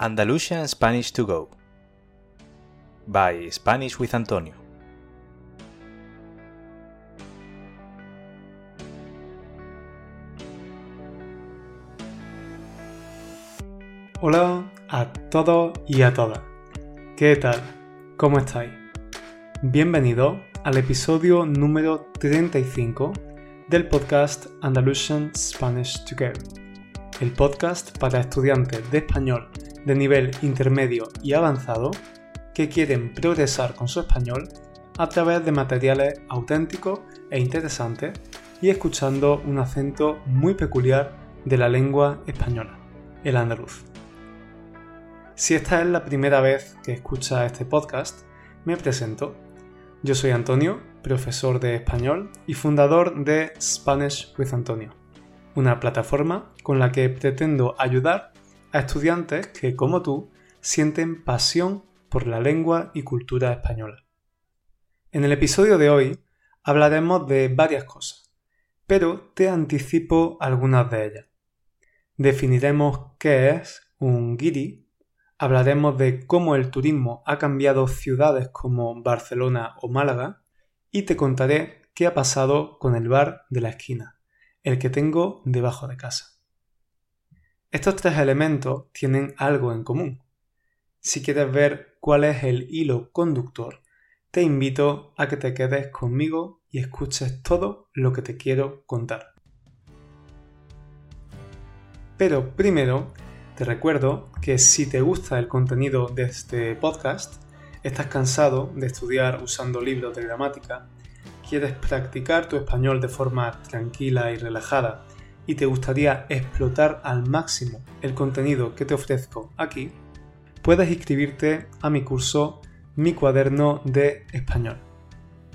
Andalusian Spanish to Go by Spanish with Antonio. Hola a todos y a todas. ¿Qué tal? ¿Cómo estáis? Bienvenido al episodio número 35 del podcast Andalusian Spanish to Go, el podcast para estudiantes de español de nivel intermedio y avanzado que quieren progresar con su español a través de materiales auténticos e interesantes y escuchando un acento muy peculiar de la lengua española, el andaluz. Si esta es la primera vez que escucha este podcast, me presento. Yo soy Antonio, profesor de español y fundador de Spanish with Antonio, una plataforma con la que pretendo ayudar a estudiantes que, como tú, sienten pasión por la lengua y cultura española. En el episodio de hoy hablaremos de varias cosas, pero te anticipo algunas de ellas. Definiremos qué es un guiri, hablaremos de cómo el turismo ha cambiado ciudades como Barcelona o Málaga y te contaré qué ha pasado con el bar de la esquina, el que tengo debajo de casa. Estos tres elementos tienen algo en común. Si quieres ver cuál es el hilo conductor, te invito a que te quedes conmigo y escuches todo lo que te quiero contar. Pero primero, te recuerdo que si te gusta el contenido de este podcast, estás cansado de estudiar usando libros de gramática, quieres practicar tu español de forma tranquila y relajada y te gustaría explotar al máximo el contenido que te ofrezco aquí, puedes inscribirte a mi curso Mi cuaderno de español.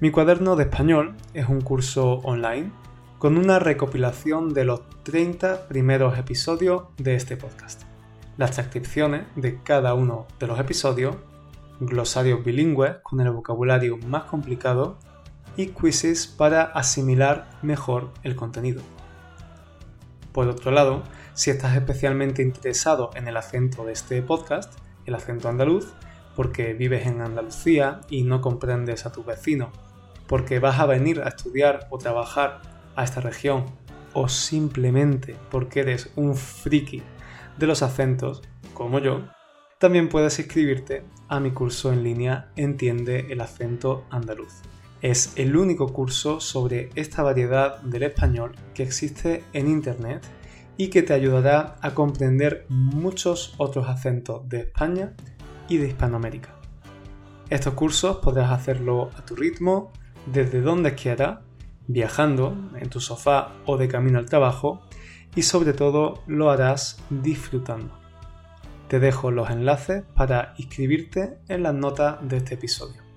Mi cuaderno de español es un curso online con una recopilación de los 30 primeros episodios de este podcast. Las transcripciones de cada uno de los episodios, glosarios bilingües con el vocabulario más complicado y quizzes para asimilar mejor el contenido. Por otro lado, si estás especialmente interesado en el acento de este podcast, el acento andaluz, porque vives en Andalucía y no comprendes a tu vecino, porque vas a venir a estudiar o trabajar a esta región, o simplemente porque eres un friki de los acentos, como yo, también puedes inscribirte a mi curso en línea Entiende el acento andaluz. Es el único curso sobre esta variedad del español que existe en Internet y que te ayudará a comprender muchos otros acentos de España y de Hispanoamérica. Estos cursos podrás hacerlo a tu ritmo, desde donde quieras, viajando, en tu sofá o de camino al trabajo, y sobre todo lo harás disfrutando. Te dejo los enlaces para inscribirte en las notas de este episodio.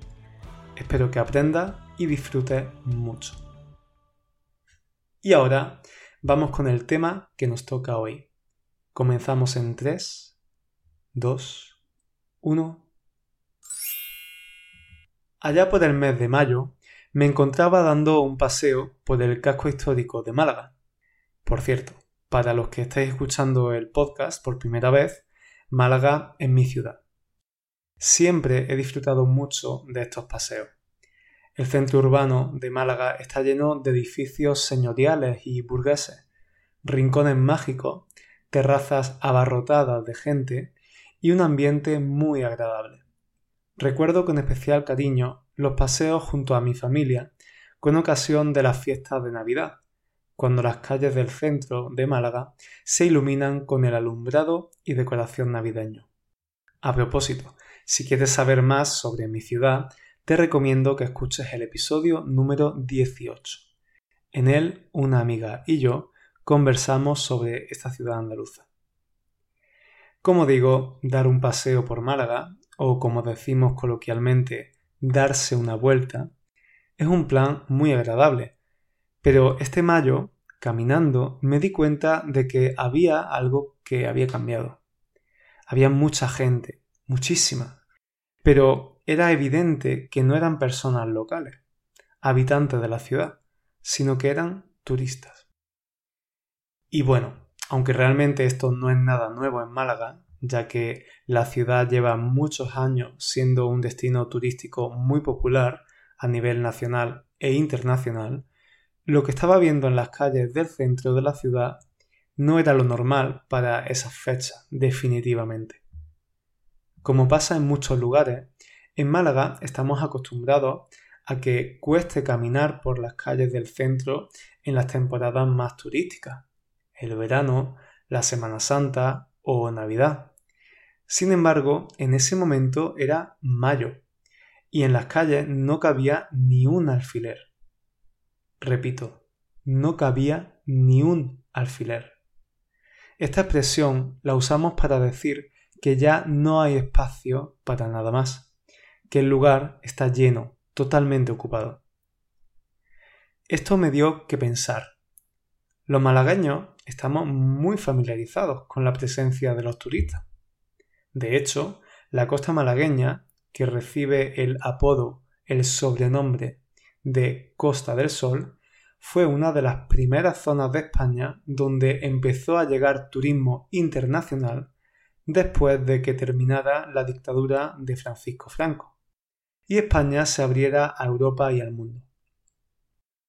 Espero que aprendas y disfrutes mucho. Y ahora vamos con el tema que nos toca hoy. Comenzamos en 3, 2, 1. Allá por el mes de mayo me encontraba dando un paseo por el casco histórico de Málaga. Por cierto, para los que estáis escuchando el podcast por primera vez, Málaga es mi ciudad. Siempre he disfrutado mucho de estos paseos. El centro urbano de Málaga está lleno de edificios señoriales y burgueses, rincones mágicos, terrazas abarrotadas de gente y un ambiente muy agradable. Recuerdo con especial cariño los paseos junto a mi familia con ocasión de las fiestas de Navidad, cuando las calles del centro de Málaga se iluminan con el alumbrado y decoración navideño. A propósito, si quieres saber más sobre mi ciudad, te recomiendo que escuches el episodio número 18. En él, una amiga y yo conversamos sobre esta ciudad andaluza. Como digo, dar un paseo por Málaga, o como decimos coloquialmente, darse una vuelta, es un plan muy agradable. Pero este mayo, caminando, me di cuenta de que había algo que había cambiado. Había mucha gente, muchísima. Pero era evidente que no eran personas locales, habitantes de la ciudad, sino que eran turistas. Y bueno, aunque realmente esto no es nada nuevo en Málaga, ya que la ciudad lleva muchos años siendo un destino turístico muy popular a nivel nacional e internacional, lo que estaba viendo en las calles del centro de la ciudad no era lo normal para esas fechas, definitivamente. Como pasa en muchos lugares, en Málaga estamos acostumbrados a que cueste caminar por las calles del centro en las temporadas más turísticas, el verano, la Semana Santa o Navidad. Sin embargo, en ese momento era mayo y en las calles no cabía ni un alfiler. Repito, no cabía ni un alfiler. Esta expresión la usamos para decir que ya no hay espacio para nada más, que el lugar está lleno, totalmente ocupado. Esto me dio que pensar. Los malagueños estamos muy familiarizados con la presencia de los turistas. De hecho, la costa malagueña, que recibe el apodo, el sobrenombre de Costa del Sol, fue una de las primeras zonas de España donde empezó a llegar turismo internacional después de que terminara la dictadura de Francisco Franco y España se abriera a Europa y al mundo.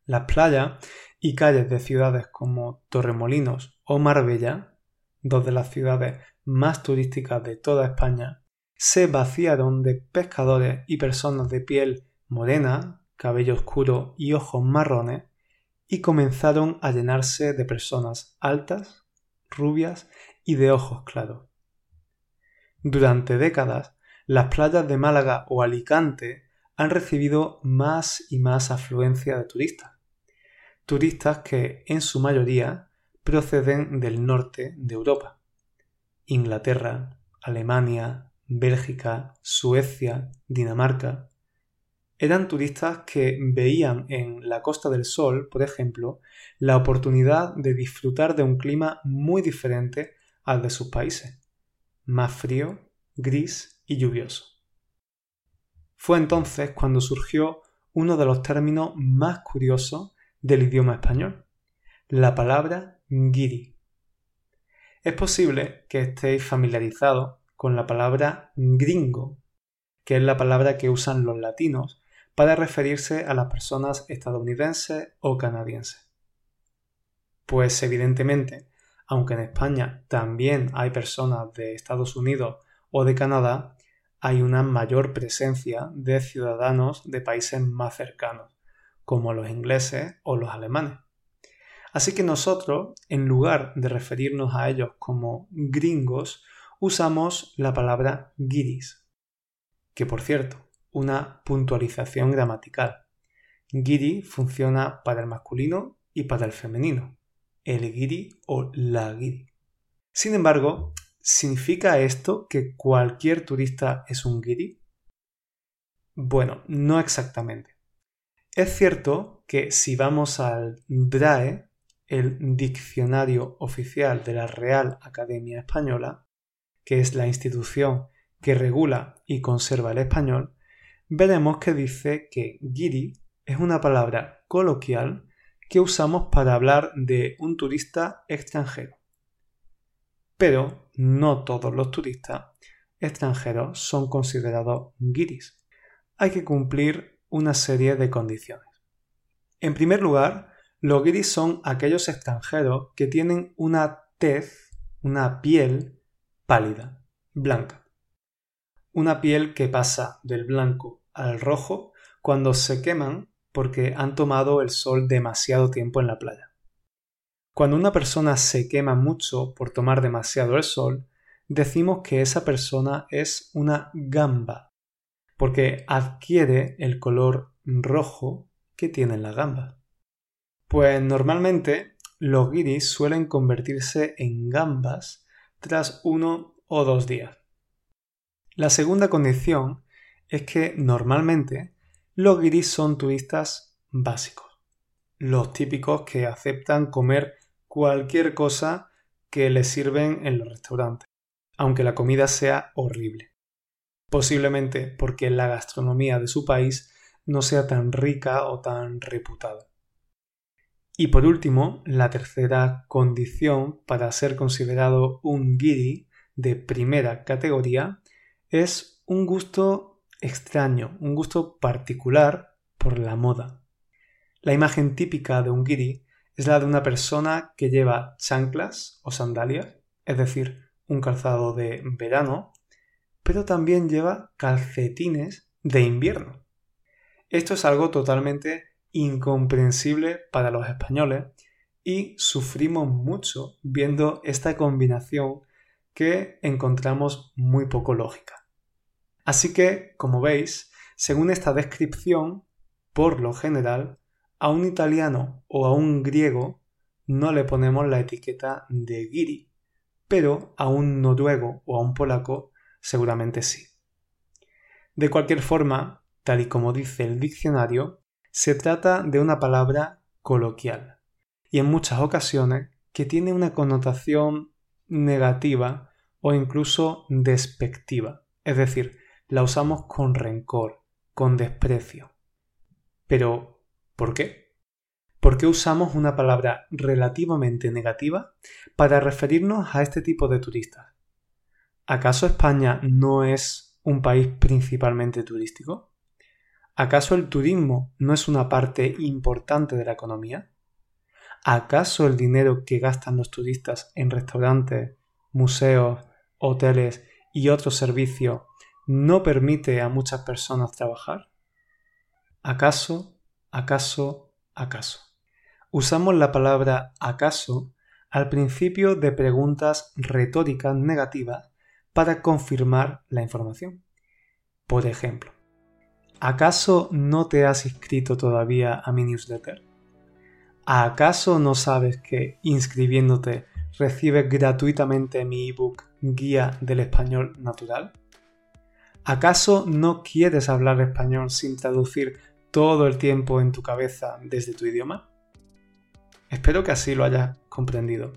Las playas y calles de ciudades como Torremolinos o Marbella, dos de las ciudades más turísticas de toda España, se vaciaron de pescadores y personas de piel morena, cabello oscuro y ojos marrones, y comenzaron a llenarse de personas altas, rubias y de ojos claros. Durante décadas, las playas de Málaga o Alicante han recibido más y más afluencia de turistas turistas que en su mayoría proceden del norte de Europa. Inglaterra, Alemania, Bélgica, Suecia, Dinamarca. Eran turistas que veían en la Costa del Sol, por ejemplo, la oportunidad de disfrutar de un clima muy diferente al de sus países, más frío, gris y lluvioso. Fue entonces cuando surgió uno de los términos más curiosos del idioma español, la palabra guiri. Es posible que estéis familiarizados con la palabra gringo, que es la palabra que usan los latinos para referirse a las personas estadounidenses o canadienses. Pues evidentemente, aunque en España también hay personas de Estados Unidos o de Canadá, hay una mayor presencia de ciudadanos de países más cercanos, como los ingleses o los alemanes. Así que nosotros, en lugar de referirnos a ellos como gringos, usamos la palabra guiris, que por cierto, una puntualización gramatical. Guiri funciona para el masculino y para el femenino, el guiri o la guiri. Sin embargo, ¿significa esto que cualquier turista es un guiri? Bueno, no exactamente. Es cierto que si vamos al DRAE, el Diccionario Oficial de la Real Academia Española, que es la institución que regula y conserva el español, veremos que dice que guiri es una palabra coloquial que usamos para hablar de un turista extranjero. Pero no todos los turistas extranjeros son considerados guiris. Hay que cumplir una serie de condiciones. En primer lugar, los guiris son aquellos extranjeros que tienen una tez, una piel pálida, blanca. Una piel que pasa del blanco al rojo cuando se queman porque han tomado el sol demasiado tiempo en la playa. Cuando una persona se quema mucho por tomar demasiado el sol, decimos que esa persona es una gamba porque adquiere el color rojo que tiene la gamba. Pues normalmente los guiris suelen convertirse en gambas tras uno o dos días. La segunda condición es que normalmente los guiris son turistas básicos, los típicos que aceptan comer cualquier cosa que les sirven en los restaurantes, aunque la comida sea horrible posiblemente porque la gastronomía de su país no sea tan rica o tan reputada. Y por último, la tercera condición para ser considerado un guiri de primera categoría es un gusto extraño, un gusto particular por la moda. La imagen típica de un guiri es la de una persona que lleva chanclas o sandalias, es decir, un calzado de verano, pero también lleva calcetines de invierno. Esto es algo totalmente incomprensible para los españoles y sufrimos mucho viendo esta combinación que encontramos muy poco lógica. Así que, como veis, según esta descripción, por lo general, a un italiano o a un griego no le ponemos la etiqueta de giri, pero a un noruego o a un polaco seguramente sí. De cualquier forma, tal y como dice el diccionario, se trata de una palabra coloquial y en muchas ocasiones que tiene una connotación negativa o incluso despectiva, es decir, la usamos con rencor, con desprecio. Pero ¿Por qué? ¿Por qué usamos una palabra relativamente negativa para referirnos a este tipo de turistas? ¿Acaso España no es un país principalmente turístico? ¿Acaso el turismo no es una parte importante de la economía? ¿Acaso el dinero que gastan los turistas en restaurantes, museos, hoteles y otros servicios no permite a muchas personas trabajar? ¿Acaso acaso, acaso. Usamos la palabra acaso al principio de preguntas retóricas negativas para confirmar la información. Por ejemplo, ¿acaso no te has inscrito todavía a mi newsletter? ¿Acaso no sabes que inscribiéndote recibes gratuitamente mi ebook Guía del Español Natural? ¿Acaso no quieres hablar español sin traducir todo el tiempo en tu cabeza desde tu idioma? Espero que así lo hayas comprendido.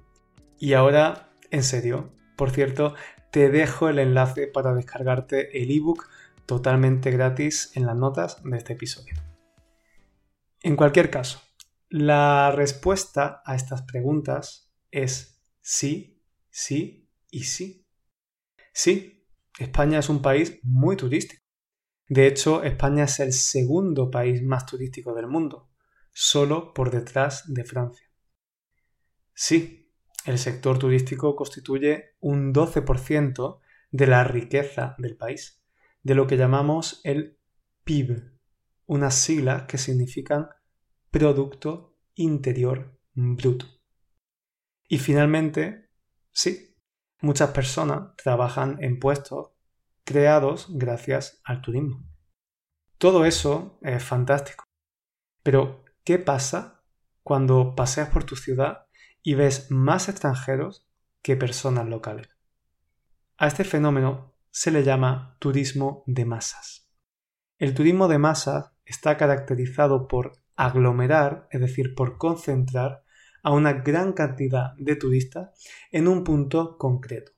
Y ahora, en serio, por cierto, te dejo el enlace para descargarte el ebook totalmente gratis en las notas de este episodio. En cualquier caso, la respuesta a estas preguntas es sí, sí y sí. Sí, España es un país muy turístico. De hecho, España es el segundo país más turístico del mundo, solo por detrás de Francia. Sí, el sector turístico constituye un 12% de la riqueza del país, de lo que llamamos el PIB, unas siglas que significan Producto Interior Bruto. Y finalmente, sí, muchas personas trabajan en puestos creados gracias al turismo. Todo eso es fantástico. Pero, ¿qué pasa cuando paseas por tu ciudad y ves más extranjeros que personas locales? A este fenómeno se le llama turismo de masas. El turismo de masas está caracterizado por aglomerar, es decir, por concentrar a una gran cantidad de turistas en un punto concreto.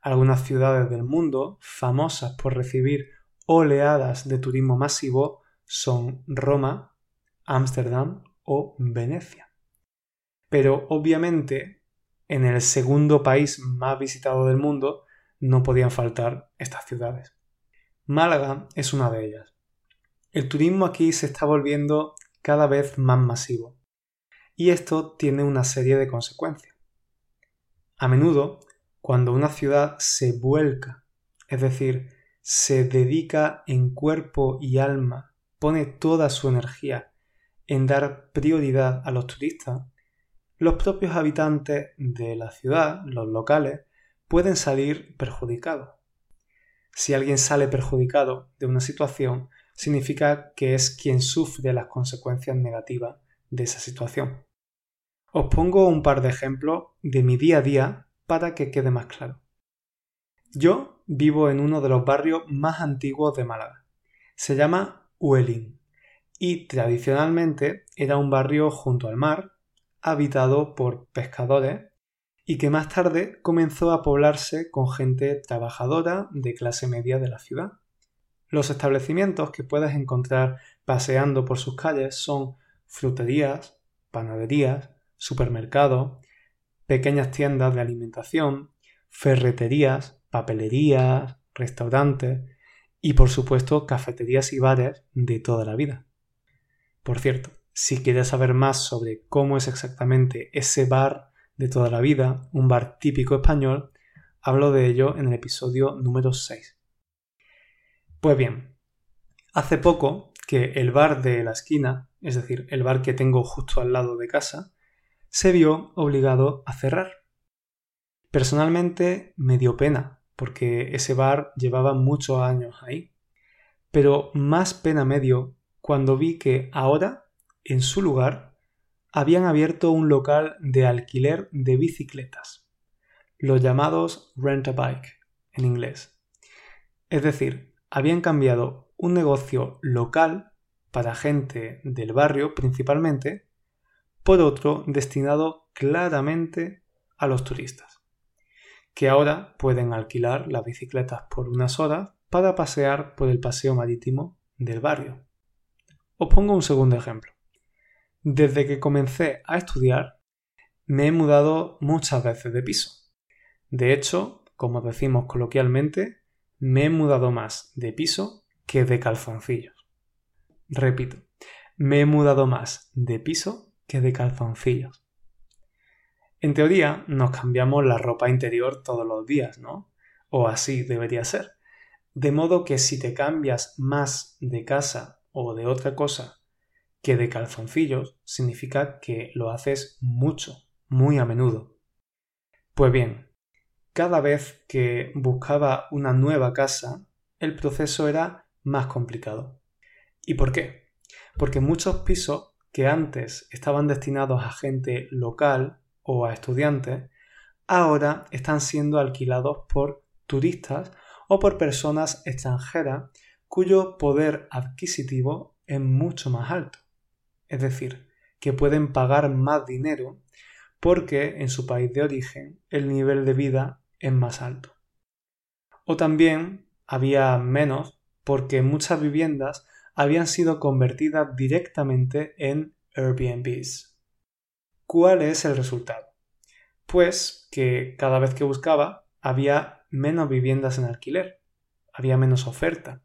Algunas ciudades del mundo famosas por recibir oleadas de turismo masivo son Roma, Ámsterdam o Venecia. Pero obviamente en el segundo país más visitado del mundo no podían faltar estas ciudades. Málaga es una de ellas. El turismo aquí se está volviendo cada vez más masivo y esto tiene una serie de consecuencias. A menudo cuando una ciudad se vuelca, es decir, se dedica en cuerpo y alma, pone toda su energía en dar prioridad a los turistas, los propios habitantes de la ciudad, los locales, pueden salir perjudicados. Si alguien sale perjudicado de una situación, significa que es quien sufre las consecuencias negativas de esa situación. Os pongo un par de ejemplos de mi día a día para que quede más claro. Yo vivo en uno de los barrios más antiguos de Málaga. Se llama Huelín y tradicionalmente era un barrio junto al mar, habitado por pescadores y que más tarde comenzó a poblarse con gente trabajadora de clase media de la ciudad. Los establecimientos que puedes encontrar paseando por sus calles son fruterías, panaderías, supermercados, pequeñas tiendas de alimentación, ferreterías, papelerías, restaurantes y por supuesto cafeterías y bares de toda la vida. Por cierto, si quieres saber más sobre cómo es exactamente ese bar de toda la vida, un bar típico español, hablo de ello en el episodio número 6. Pues bien, hace poco que el bar de la esquina, es decir, el bar que tengo justo al lado de casa, se vio obligado a cerrar. Personalmente me dio pena, porque ese bar llevaba muchos años ahí. Pero más pena me dio cuando vi que ahora, en su lugar, habían abierto un local de alquiler de bicicletas, los llamados rent a bike en inglés. Es decir, habían cambiado un negocio local para gente del barrio principalmente por otro destinado claramente a los turistas, que ahora pueden alquilar las bicicletas por unas horas para pasear por el paseo marítimo del barrio. Os pongo un segundo ejemplo. Desde que comencé a estudiar, me he mudado muchas veces de piso. De hecho, como decimos coloquialmente, me he mudado más de piso que de calzoncillos. Repito, me he mudado más de piso que de calzoncillos. En teoría nos cambiamos la ropa interior todos los días, ¿no? O así debería ser. De modo que si te cambias más de casa o de otra cosa que de calzoncillos, significa que lo haces mucho, muy a menudo. Pues bien, cada vez que buscaba una nueva casa, el proceso era más complicado. ¿Y por qué? Porque muchos pisos que antes estaban destinados a gente local o a estudiantes, ahora están siendo alquilados por turistas o por personas extranjeras cuyo poder adquisitivo es mucho más alto. Es decir, que pueden pagar más dinero porque en su país de origen el nivel de vida es más alto. O también había menos porque muchas viviendas habían sido convertidas directamente en Airbnbs. ¿Cuál es el resultado? Pues que cada vez que buscaba había menos viviendas en alquiler, había menos oferta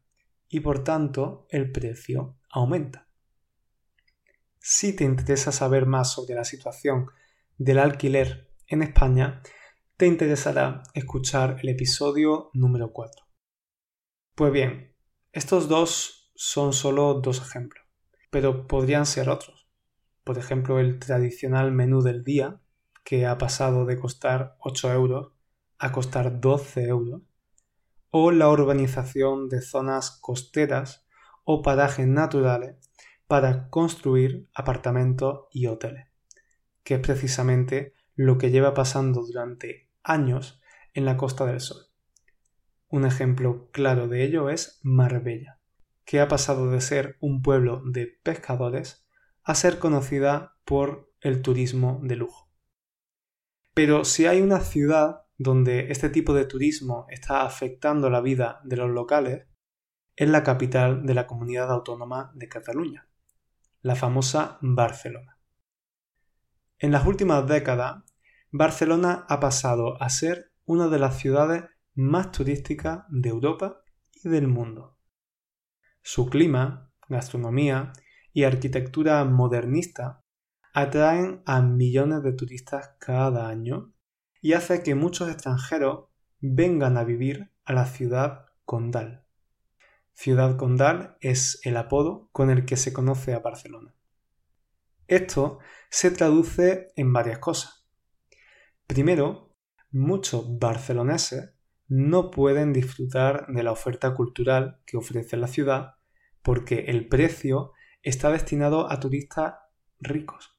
y por tanto el precio aumenta. Si te interesa saber más sobre la situación del alquiler en España, te interesará escuchar el episodio número 4. Pues bien, estos dos son solo dos ejemplos, pero podrían ser otros. Por ejemplo, el tradicional menú del día, que ha pasado de costar 8 euros a costar 12 euros, o la urbanización de zonas costeras o parajes naturales para construir apartamentos y hoteles, que es precisamente lo que lleva pasando durante años en la Costa del Sol. Un ejemplo claro de ello es Marbella que ha pasado de ser un pueblo de pescadores a ser conocida por el turismo de lujo. Pero si hay una ciudad donde este tipo de turismo está afectando la vida de los locales, es la capital de la comunidad autónoma de Cataluña, la famosa Barcelona. En las últimas décadas, Barcelona ha pasado a ser una de las ciudades más turísticas de Europa y del mundo. Su clima, gastronomía y arquitectura modernista atraen a millones de turistas cada año y hace que muchos extranjeros vengan a vivir a la ciudad condal. Ciudad condal es el apodo con el que se conoce a Barcelona. Esto se traduce en varias cosas. Primero, muchos barceloneses no pueden disfrutar de la oferta cultural que ofrece la ciudad porque el precio está destinado a turistas ricos.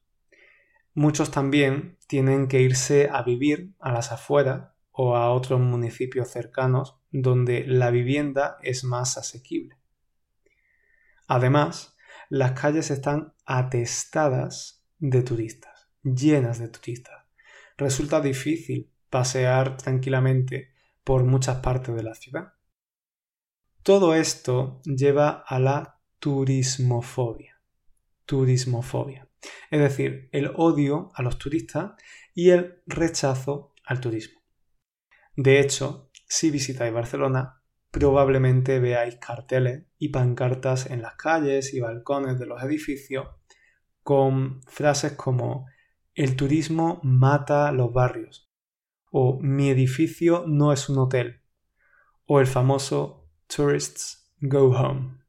Muchos también tienen que irse a vivir a las afueras o a otros municipios cercanos donde la vivienda es más asequible. Además, las calles están atestadas de turistas, llenas de turistas. Resulta difícil pasear tranquilamente por muchas partes de la ciudad. Todo esto lleva a la turismofobia. Turismofobia. Es decir, el odio a los turistas y el rechazo al turismo. De hecho, si visitáis Barcelona, probablemente veáis carteles y pancartas en las calles y balcones de los edificios con frases como el turismo mata los barrios o mi edificio no es un hotel o el famoso tourists go home.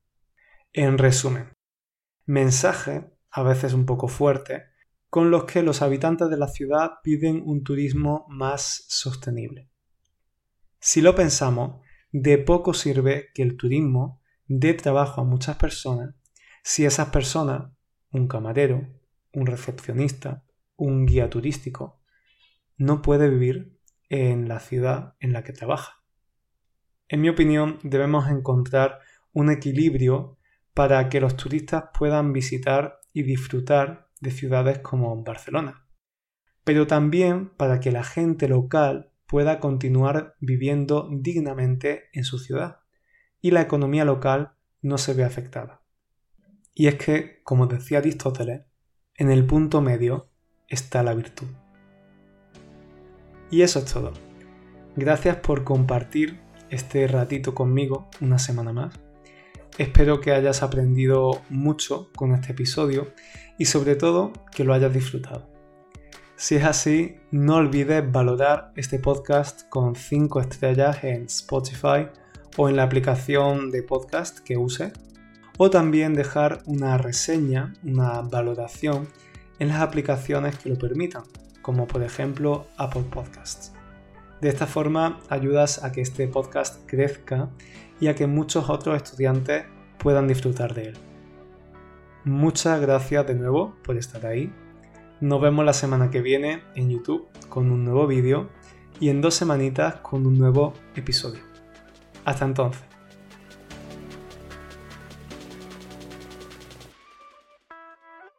En resumen, mensaje, a veces un poco fuerte, con los que los habitantes de la ciudad piden un turismo más sostenible. Si lo pensamos, de poco sirve que el turismo dé trabajo a muchas personas si esas personas, un camarero, un recepcionista, un guía turístico, no puede vivir en la ciudad en la que trabaja. En mi opinión, debemos encontrar un equilibrio para que los turistas puedan visitar y disfrutar de ciudades como Barcelona, pero también para que la gente local pueda continuar viviendo dignamente en su ciudad y la economía local no se ve afectada. Y es que, como decía Aristóteles, en el punto medio está la virtud. Y eso es todo. Gracias por compartir este ratito conmigo una semana más. Espero que hayas aprendido mucho con este episodio y sobre todo que lo hayas disfrutado. Si es así, no olvides valorar este podcast con 5 estrellas en Spotify o en la aplicación de podcast que use, o también dejar una reseña, una valoración en las aplicaciones que lo permitan, como por ejemplo Apple Podcasts. De esta forma ayudas a que este podcast crezca y a que muchos otros estudiantes puedan disfrutar de él. Muchas gracias de nuevo por estar ahí nos vemos la semana que viene en YouTube con un nuevo vídeo y en dos semanitas con un nuevo episodio. Hasta entonces.